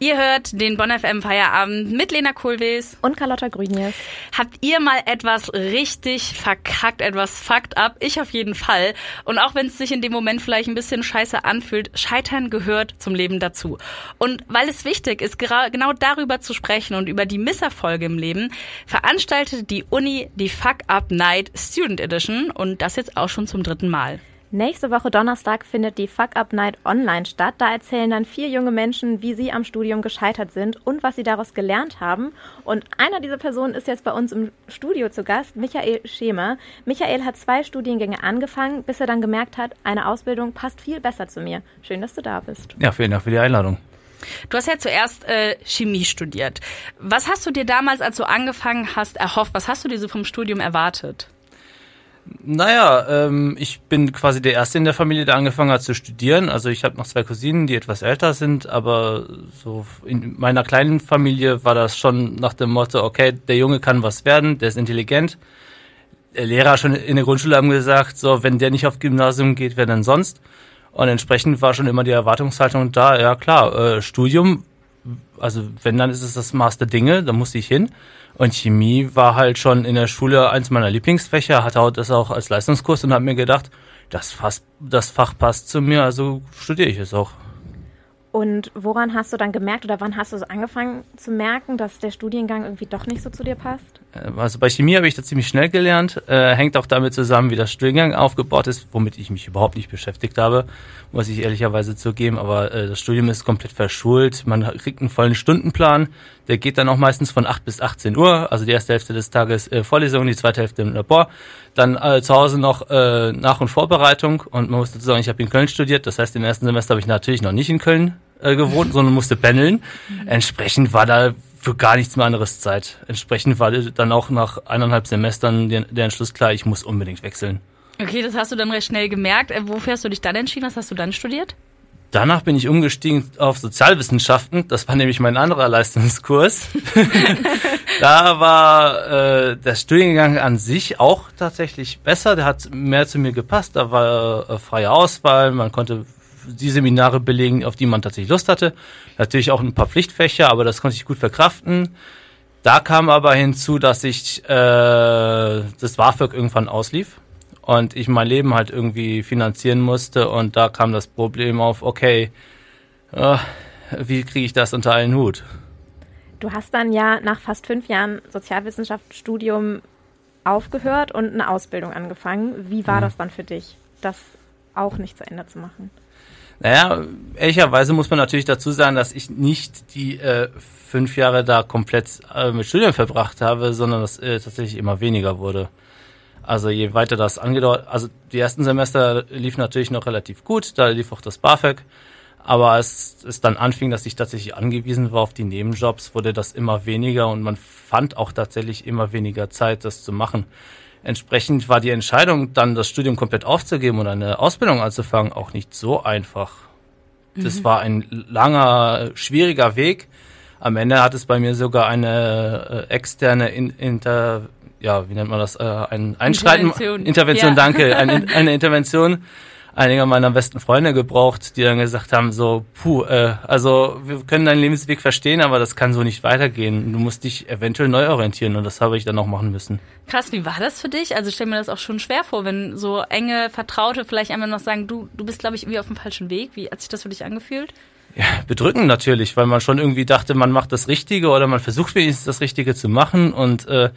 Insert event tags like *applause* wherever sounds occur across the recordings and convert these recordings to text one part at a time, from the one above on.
Ihr hört den Bonn FM Feierabend mit Lena Kohlwees und Carlotta Grünjes. Habt ihr mal etwas richtig verkackt, etwas fucked up? Ich auf jeden Fall. Und auch wenn es sich in dem Moment vielleicht ein bisschen scheiße anfühlt, Scheitern gehört zum Leben dazu. Und weil es wichtig ist, genau darüber zu sprechen und über die Misserfolge im Leben, veranstaltet die Uni die Fuck Up Night Student Edition und das jetzt auch schon zum dritten Mal. Nächste Woche Donnerstag findet die Fuck Up Night online statt. Da erzählen dann vier junge Menschen, wie sie am Studium gescheitert sind und was sie daraus gelernt haben. Und einer dieser Personen ist jetzt bei uns im Studio zu Gast, Michael Schemer. Michael hat zwei Studiengänge angefangen, bis er dann gemerkt hat, eine Ausbildung passt viel besser zu mir. Schön, dass du da bist. Ja, vielen Dank für die Einladung. Du hast ja zuerst äh, Chemie studiert. Was hast du dir damals, als du angefangen hast, erhofft? Was hast du dir so vom Studium erwartet? Naja, ähm, ich bin quasi der Erste in der Familie, der angefangen hat zu studieren. Also ich habe noch zwei Cousinen, die etwas älter sind, aber so in meiner kleinen Familie war das schon nach dem Motto, okay, der Junge kann was werden, der ist intelligent. Der Lehrer schon in der Grundschule haben gesagt, so, wenn der nicht auf Gymnasium geht, wer denn sonst? Und entsprechend war schon immer die Erwartungshaltung da, ja klar, äh, Studium, also wenn, dann ist es das Maß der Dinge, da musste ich hin. Und Chemie war halt schon in der Schule eins meiner Lieblingsfächer, hatte auch das auch als Leistungskurs und habe mir gedacht, das, Fach, das Fach passt zu mir, also studiere ich es auch. Und woran hast du dann gemerkt oder wann hast du so angefangen zu merken, dass der Studiengang irgendwie doch nicht so zu dir passt? Äh, also bei Chemie habe ich das ziemlich schnell gelernt. Äh, hängt auch damit zusammen, wie das Studiengang aufgebaut ist, womit ich mich überhaupt nicht beschäftigt habe, muss ich ehrlicherweise zugeben. Aber äh, das Studium ist komplett verschult. Man kriegt einen vollen Stundenplan. Der geht dann auch meistens von 8 bis 18 Uhr. Also die erste Hälfte des Tages äh, Vorlesung, die zweite Hälfte im Labor. Dann äh, zu Hause noch äh, Nach- und Vorbereitung. Und man muss dazu sagen, ich habe in Köln studiert. Das heißt, im ersten Semester habe ich natürlich noch nicht in Köln äh, gewohnt, sondern musste pendeln. Entsprechend war da für gar nichts mehr anderes Zeit. Entsprechend war dann auch nach eineinhalb Semestern der, der Entschluss klar, ich muss unbedingt wechseln. Okay, das hast du dann recht schnell gemerkt. Äh, wofür hast du dich dann entschieden? Was hast du dann studiert? Danach bin ich umgestiegen auf Sozialwissenschaften. Das war nämlich mein anderer Leistungskurs. *laughs* da war äh, der Studiengang an sich auch tatsächlich besser. Der hat mehr zu mir gepasst. Da war äh, freie Auswahl. Man konnte die Seminare belegen, auf die man tatsächlich Lust hatte. Natürlich auch ein paar Pflichtfächer, aber das konnte ich gut verkraften. Da kam aber hinzu, dass ich äh, das BAföG irgendwann auslief und ich mein Leben halt irgendwie finanzieren musste und da kam das Problem auf, okay, äh, wie kriege ich das unter einen Hut? Du hast dann ja nach fast fünf Jahren Sozialwissenschaftsstudium aufgehört und eine Ausbildung angefangen. Wie war mhm. das dann für dich, das auch nicht zu Ende zu machen? Naja, ehrlicherweise muss man natürlich dazu sagen, dass ich nicht die äh, fünf Jahre da komplett äh, mit Studium verbracht habe, sondern dass äh, tatsächlich immer weniger wurde. Also je weiter das angedauert, also die ersten Semester liefen natürlich noch relativ gut, da lief auch das BAföG, aber als es dann anfing, dass ich tatsächlich angewiesen war auf die Nebenjobs, wurde das immer weniger und man fand auch tatsächlich immer weniger Zeit, das zu machen. Entsprechend war die Entscheidung, dann das Studium komplett aufzugeben und eine Ausbildung anzufangen, auch nicht so einfach. Das mhm. war ein langer, schwieriger Weg. Am Ende hat es bei mir sogar eine äh, externe in, Inter, ja, wie nennt man das, äh, ein Einschreiten, Intervention, Intervention ja. danke, eine, *laughs* eine Intervention einiger meiner besten Freunde gebraucht, die dann gesagt haben, so, puh, äh, also wir können deinen Lebensweg verstehen, aber das kann so nicht weitergehen. Du musst dich eventuell neu orientieren und das habe ich dann auch machen müssen. Krass, wie war das für dich? Also stell mir das auch schon schwer vor, wenn so enge Vertraute vielleicht einmal noch sagen, du, du bist, glaube ich, irgendwie auf dem falschen Weg. Wie hat sich das für dich angefühlt? Ja, bedrückend natürlich, weil man schon irgendwie dachte, man macht das Richtige oder man versucht wenigstens das Richtige zu machen und äh,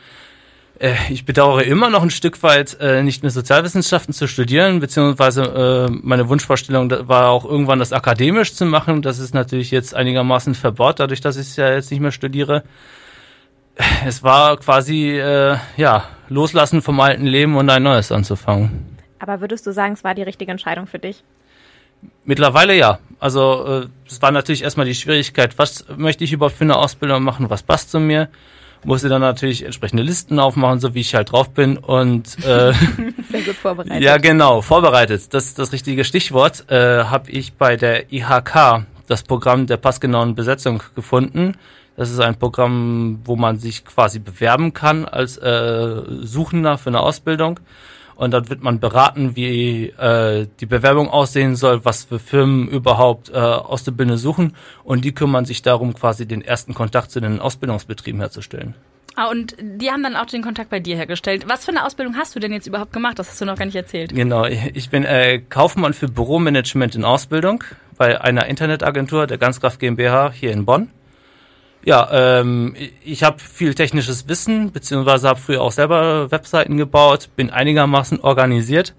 äh, ich bedauere immer noch ein Stück weit, äh, nicht mehr Sozialwissenschaften zu studieren, beziehungsweise äh, meine Wunschvorstellung war auch irgendwann das akademisch zu machen. Das ist natürlich jetzt einigermaßen verbaut, dadurch, dass ich es ja jetzt nicht mehr studiere. Es war quasi, äh, ja, loslassen vom alten Leben und ein neues anzufangen. Aber würdest du sagen, es war die richtige Entscheidung für dich? Mittlerweile ja. Also äh, es war natürlich erstmal die Schwierigkeit, was möchte ich überhaupt für eine Ausbildung machen, was passt zu mir musste dann natürlich entsprechende Listen aufmachen, so wie ich halt drauf bin und *laughs* äh, sehr gut vorbereitet. Ja, genau, vorbereitet. Das ist das richtige Stichwort. Äh, Habe ich bei der IHK das Programm der passgenauen Besetzung gefunden. Das ist ein Programm, wo man sich quasi bewerben kann als äh, Suchender für eine Ausbildung. Und dort wird man beraten, wie äh, die Bewerbung aussehen soll, was für Firmen überhaupt äh, Auszubildende suchen und die kümmern sich darum, quasi den ersten Kontakt zu den Ausbildungsbetrieben herzustellen. Ah, und die haben dann auch den Kontakt bei dir hergestellt. Was für eine Ausbildung hast du denn jetzt überhaupt gemacht? Das hast du noch gar nicht erzählt. Genau, ich bin äh, Kaufmann für Büromanagement in Ausbildung bei einer Internetagentur, der Ganzkraft GmbH hier in Bonn. Ja, ähm, ich habe viel technisches Wissen, beziehungsweise habe früher auch selber Webseiten gebaut, bin einigermaßen organisiert.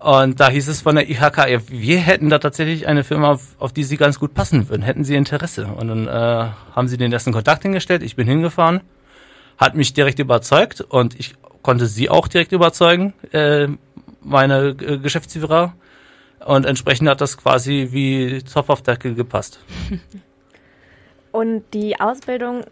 Und da hieß es von der IHK, wir hätten da tatsächlich eine Firma, auf, auf die Sie ganz gut passen würden. Hätten Sie Interesse? Und dann äh, haben sie den ersten Kontakt hingestellt. Ich bin hingefahren, hat mich direkt überzeugt und ich konnte sie auch direkt überzeugen, äh, meine äh, Geschäftsführer. Und entsprechend hat das quasi wie Topf auf Deckel gepasst. *laughs* Und die Ausbildung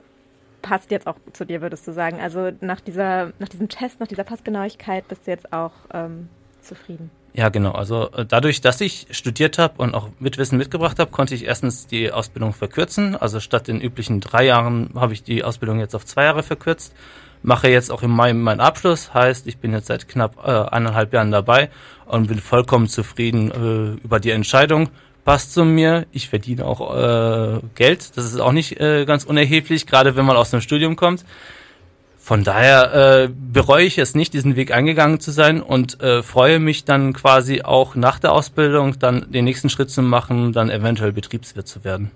passt jetzt auch zu dir, würdest du sagen? Also nach, dieser, nach diesem Test, nach dieser Passgenauigkeit bist du jetzt auch ähm, zufrieden? Ja, genau. Also äh, dadurch, dass ich studiert habe und auch Mitwissen mitgebracht habe, konnte ich erstens die Ausbildung verkürzen. Also statt den üblichen drei Jahren habe ich die Ausbildung jetzt auf zwei Jahre verkürzt. Mache jetzt auch im Mai meinen Abschluss, heißt, ich bin jetzt seit knapp äh, eineinhalb Jahren dabei und bin vollkommen zufrieden äh, über die Entscheidung passt zu mir. Ich verdiene auch äh, Geld. Das ist auch nicht äh, ganz unerheblich, gerade wenn man aus dem Studium kommt. Von daher äh, bereue ich es nicht, diesen Weg eingegangen zu sein und äh, freue mich dann quasi auch nach der Ausbildung dann den nächsten Schritt zu machen, dann eventuell Betriebswirt zu werden.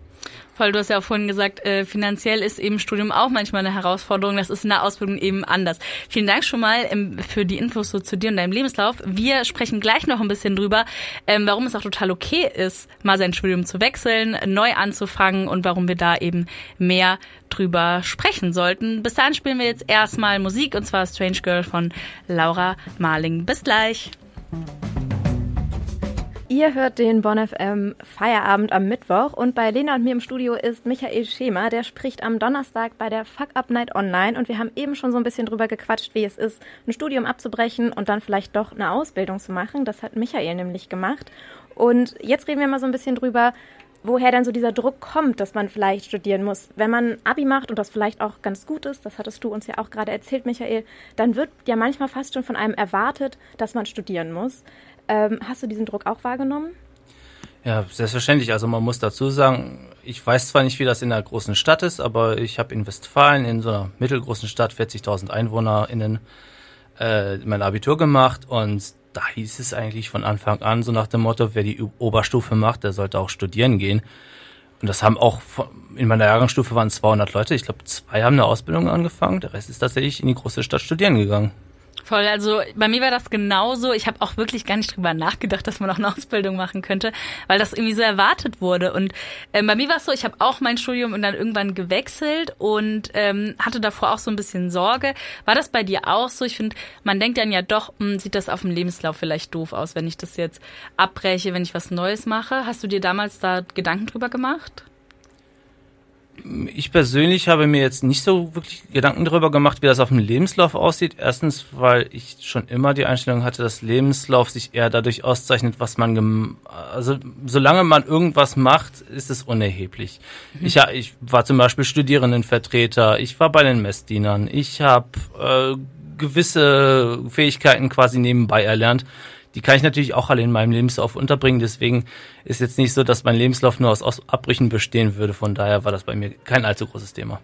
Voll, du hast ja auch vorhin gesagt, äh, finanziell ist eben Studium auch manchmal eine Herausforderung. Das ist in der Ausbildung eben anders. Vielen Dank schon mal ähm, für die Infos so zu dir und deinem Lebenslauf. Wir sprechen gleich noch ein bisschen drüber, ähm, warum es auch total okay ist, mal sein Studium zu wechseln, neu anzufangen und warum wir da eben mehr drüber sprechen sollten. Bis dahin spielen wir jetzt erstmal Musik und zwar Strange Girl von Laura Marling. Bis gleich. Ihr hört den Bonn FM Feierabend am Mittwoch und bei Lena und mir im Studio ist Michael Schema, der spricht am Donnerstag bei der Fuck Up Night Online und wir haben eben schon so ein bisschen drüber gequatscht, wie es ist, ein Studium abzubrechen und dann vielleicht doch eine Ausbildung zu machen. Das hat Michael nämlich gemacht. Und jetzt reden wir mal so ein bisschen drüber, woher dann so dieser Druck kommt, dass man vielleicht studieren muss. Wenn man Abi macht und das vielleicht auch ganz gut ist, das hattest du uns ja auch gerade erzählt, Michael, dann wird ja manchmal fast schon von einem erwartet, dass man studieren muss. Ähm, hast du diesen Druck auch wahrgenommen? Ja, selbstverständlich. Also man muss dazu sagen, ich weiß zwar nicht, wie das in einer großen Stadt ist, aber ich habe in Westfalen, in so einer mittelgroßen Stadt, 40.000 EinwohnerInnen, äh, mein Abitur gemacht und da hieß es eigentlich von Anfang an so nach dem Motto, wer die Oberstufe macht, der sollte auch studieren gehen. Und das haben auch, in meiner Jahrgangsstufe waren 200 Leute. Ich glaube, zwei haben eine Ausbildung angefangen. Der Rest ist tatsächlich in die große Stadt studieren gegangen. Voll, also bei mir war das genauso. Ich habe auch wirklich gar nicht drüber nachgedacht, dass man auch eine Ausbildung machen könnte, weil das irgendwie so erwartet wurde. Und ähm, bei mir war es so, ich habe auch mein Studium und dann irgendwann gewechselt und ähm, hatte davor auch so ein bisschen Sorge. War das bei dir auch so? Ich finde, man denkt dann ja doch, mh, hm, sieht das auf dem Lebenslauf vielleicht doof aus, wenn ich das jetzt abbreche, wenn ich was Neues mache. Hast du dir damals da Gedanken drüber gemacht? Ich persönlich habe mir jetzt nicht so wirklich Gedanken darüber gemacht, wie das auf dem Lebenslauf aussieht. Erstens, weil ich schon immer die Einstellung hatte, dass Lebenslauf sich eher dadurch auszeichnet, was man, also solange man irgendwas macht, ist es unerheblich. Mhm. Ich, ich war zum Beispiel Studierendenvertreter, ich war bei den Messdienern, ich habe äh, gewisse Fähigkeiten quasi nebenbei erlernt die kann ich natürlich auch alle in meinem Lebenslauf unterbringen. Deswegen ist jetzt nicht so, dass mein Lebenslauf nur aus, Abbrüchen bestehen würde. Von daher war das bei mir kein allzu großes Thema.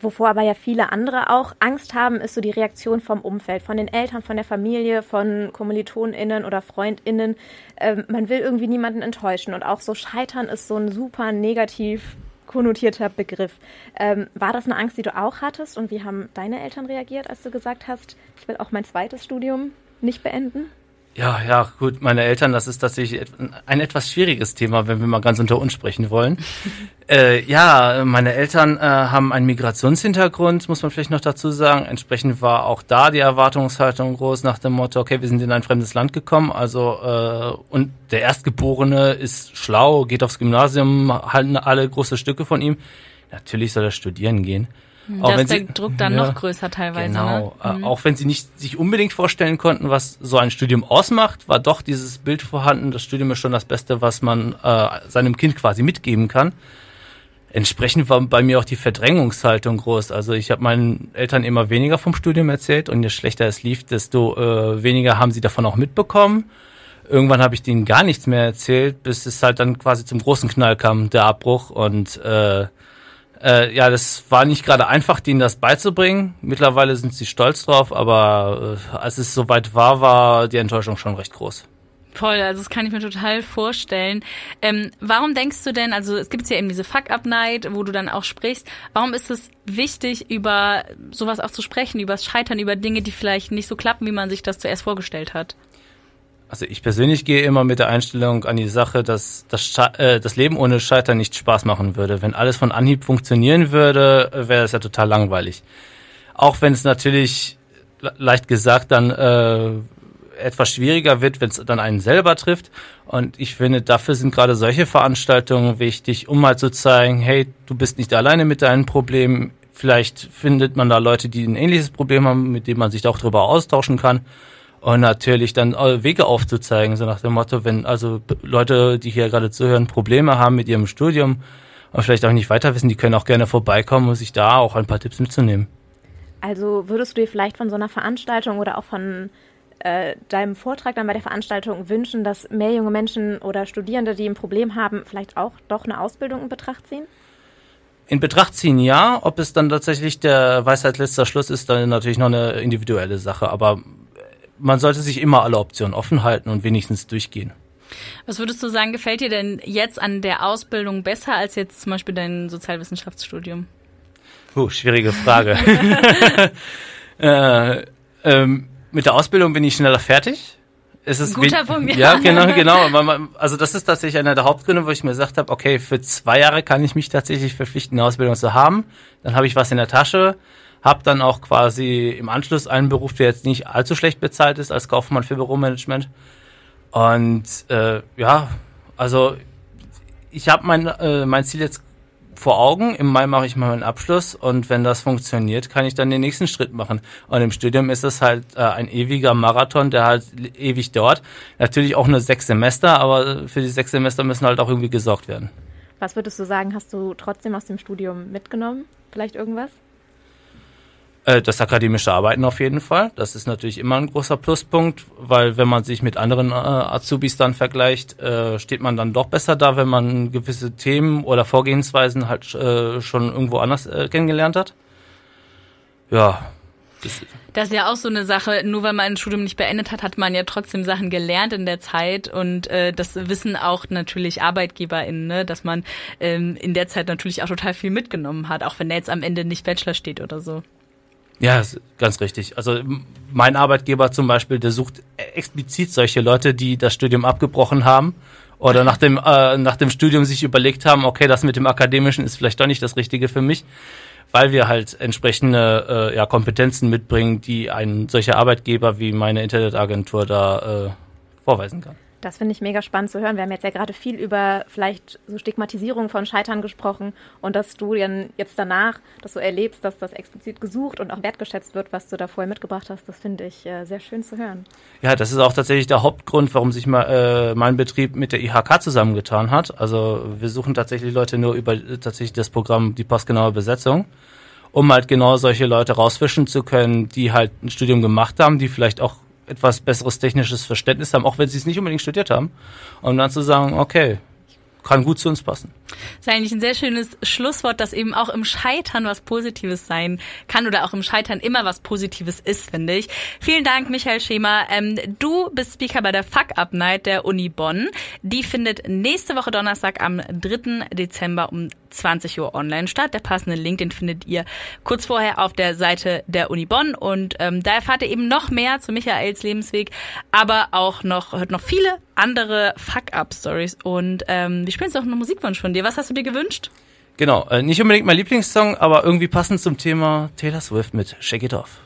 Wovor aber ja viele andere auch Angst haben, ist so die Reaktion vom Umfeld, von den Eltern, von der Familie, von KommilitonInnen oder FreundInnen. Ähm, man will irgendwie niemanden enttäuschen und auch so Scheitern ist so ein super negativ konnotierter Begriff. Ähm, war das eine Angst, die du auch hattest und wie haben deine Eltern reagiert, als du gesagt hast, ich will auch mein zweites Studium nicht beenden? Ja, ja, gut, meine Eltern, das ist tatsächlich ein etwas schwieriges Thema, wenn wir mal ganz unter uns sprechen wollen. *laughs* äh, ja, meine Eltern äh, haben einen Migrationshintergrund, muss man vielleicht noch dazu sagen. Entsprechend war auch da die Erwartungshaltung groß nach dem Motto, okay, wir sind in ein fremdes Land gekommen, also äh, und der Erstgeborene ist schlau, geht aufs Gymnasium, halten alle große Stücke von ihm. Natürlich soll er studieren gehen. Auch da ist der sie, Druck dann ja, noch größer teilweise. Genau. Ne? Mhm. Auch wenn sie nicht sich unbedingt vorstellen konnten, was so ein Studium ausmacht, war doch dieses Bild vorhanden. Das Studium ist schon das Beste, was man äh, seinem Kind quasi mitgeben kann. entsprechend war bei mir auch die Verdrängungshaltung groß. Also ich habe meinen Eltern immer weniger vom Studium erzählt und je schlechter es lief, desto äh, weniger haben sie davon auch mitbekommen. Irgendwann habe ich denen gar nichts mehr erzählt, bis es halt dann quasi zum großen Knall kam, der Abbruch. Und äh, äh, ja, das war nicht gerade einfach, denen das beizubringen. Mittlerweile sind sie stolz drauf, aber äh, als es soweit war, war die Enttäuschung schon recht groß. Voll, also das kann ich mir total vorstellen. Ähm, warum denkst du denn, also es gibt ja eben diese Fuck-Up-Night, wo du dann auch sprichst, warum ist es wichtig, über sowas auch zu sprechen, über das Scheitern, über Dinge, die vielleicht nicht so klappen, wie man sich das zuerst vorgestellt hat? Also ich persönlich gehe immer mit der Einstellung an die Sache, dass das, äh, das Leben ohne Scheitern nicht Spaß machen würde. Wenn alles von Anhieb funktionieren würde, wäre das ja total langweilig. Auch wenn es natürlich leicht gesagt dann äh, etwas schwieriger wird, wenn es dann einen selber trifft. Und ich finde, dafür sind gerade solche Veranstaltungen wichtig, um mal zu zeigen, hey, du bist nicht alleine mit deinen Problemen. Vielleicht findet man da Leute, die ein ähnliches Problem haben, mit denen man sich auch darüber austauschen kann. Und natürlich dann Wege aufzuzeigen, so nach dem Motto, wenn also Leute, die hier gerade zuhören, Probleme haben mit ihrem Studium und vielleicht auch nicht weiter wissen, die können auch gerne vorbeikommen, um sich da auch ein paar Tipps mitzunehmen. Also würdest du dir vielleicht von so einer Veranstaltung oder auch von äh, deinem Vortrag dann bei der Veranstaltung wünschen, dass mehr junge Menschen oder Studierende, die ein Problem haben, vielleicht auch doch eine Ausbildung in Betracht ziehen? In Betracht ziehen ja, ob es dann tatsächlich der Weisheit letzter Schluss ist, dann natürlich noch eine individuelle Sache. Aber man sollte sich immer alle Optionen offen halten und wenigstens durchgehen. Was würdest du sagen, gefällt dir denn jetzt an der Ausbildung besser als jetzt zum Beispiel dein Sozialwissenschaftsstudium? Puh, schwierige Frage. *laughs* äh, ähm, mit der Ausbildung bin ich schneller fertig. Es ist Guter Punkt. Ja, genau, genau. Also das ist tatsächlich einer der Hauptgründe, wo ich mir gesagt habe, okay, für zwei Jahre kann ich mich tatsächlich verpflichten, eine Ausbildung zu haben. Dann habe ich was in der Tasche, habe dann auch quasi im Anschluss einen Beruf, der jetzt nicht allzu schlecht bezahlt ist, als Kaufmann für Büromanagement. Und äh, ja, also ich habe mein, äh, mein Ziel jetzt vor Augen. Im Mai mache ich mal meinen Abschluss und wenn das funktioniert, kann ich dann den nächsten Schritt machen. Und im Studium ist es halt äh, ein ewiger Marathon, der halt ewig dauert. Natürlich auch nur sechs Semester, aber für die sechs Semester müssen halt auch irgendwie gesorgt werden. Was würdest du sagen, hast du trotzdem aus dem Studium mitgenommen? Vielleicht irgendwas? Äh, das akademische Arbeiten auf jeden Fall. Das ist natürlich immer ein großer Pluspunkt, weil wenn man sich mit anderen äh, Azubis dann vergleicht, äh, steht man dann doch besser da, wenn man gewisse Themen oder Vorgehensweisen halt äh, schon irgendwo anders äh, kennengelernt hat. Ja. Das ist ja auch so eine Sache, nur weil man ein Studium nicht beendet hat, hat man ja trotzdem Sachen gelernt in der Zeit und äh, das wissen auch natürlich ArbeitgeberInnen, ne? dass man ähm, in der Zeit natürlich auch total viel mitgenommen hat, auch wenn er jetzt am Ende nicht Bachelor steht oder so. Ja, ganz richtig. Also mein Arbeitgeber zum Beispiel, der sucht explizit solche Leute, die das Studium abgebrochen haben oder nach dem, äh, nach dem Studium sich überlegt haben, okay, das mit dem Akademischen ist vielleicht doch nicht das Richtige für mich, weil wir halt entsprechende äh, ja, Kompetenzen mitbringen, die ein solcher Arbeitgeber wie meine Internetagentur da äh, vorweisen kann. Das finde ich mega spannend zu hören. Wir haben jetzt ja gerade viel über vielleicht so Stigmatisierung von Scheitern gesprochen und dass du dann jetzt danach das so erlebst, dass das explizit gesucht und auch wertgeschätzt wird, was du da vorher mitgebracht hast. Das finde ich äh, sehr schön zu hören. Ja, das ist auch tatsächlich der Hauptgrund, warum sich mal, äh, mein Betrieb mit der IHK zusammengetan hat. Also wir suchen tatsächlich Leute nur über äh, tatsächlich das Programm die passgenaue Besetzung um halt genau solche Leute rausfischen zu können, die halt ein Studium gemacht haben, die vielleicht auch etwas besseres technisches Verständnis haben, auch wenn sie es nicht unbedingt studiert haben. Und dann zu sagen, okay, kann gut zu uns passen. Das ist eigentlich ein sehr schönes Schlusswort, dass eben auch im Scheitern was Positives sein kann oder auch im Scheitern immer was Positives ist, finde ich. Vielen Dank, Michael Schema. Ähm, du bist Speaker bei der Fuck Up Night der Uni Bonn. Die findet nächste Woche Donnerstag am 3. Dezember um 20 Uhr online statt. Der passende Link, den findet ihr kurz vorher auf der Seite der Uni Bonn und ähm, da erfahrt ihr eben noch mehr zu Michaels Lebensweg, aber auch noch, hört noch viele andere Fuck-Up-Stories und ähm, wir spielen jetzt noch einen Musikwunsch von dir. Was hast du dir gewünscht? Genau, äh, nicht unbedingt mein Lieblingssong, aber irgendwie passend zum Thema Taylor Swift mit Shake It Off.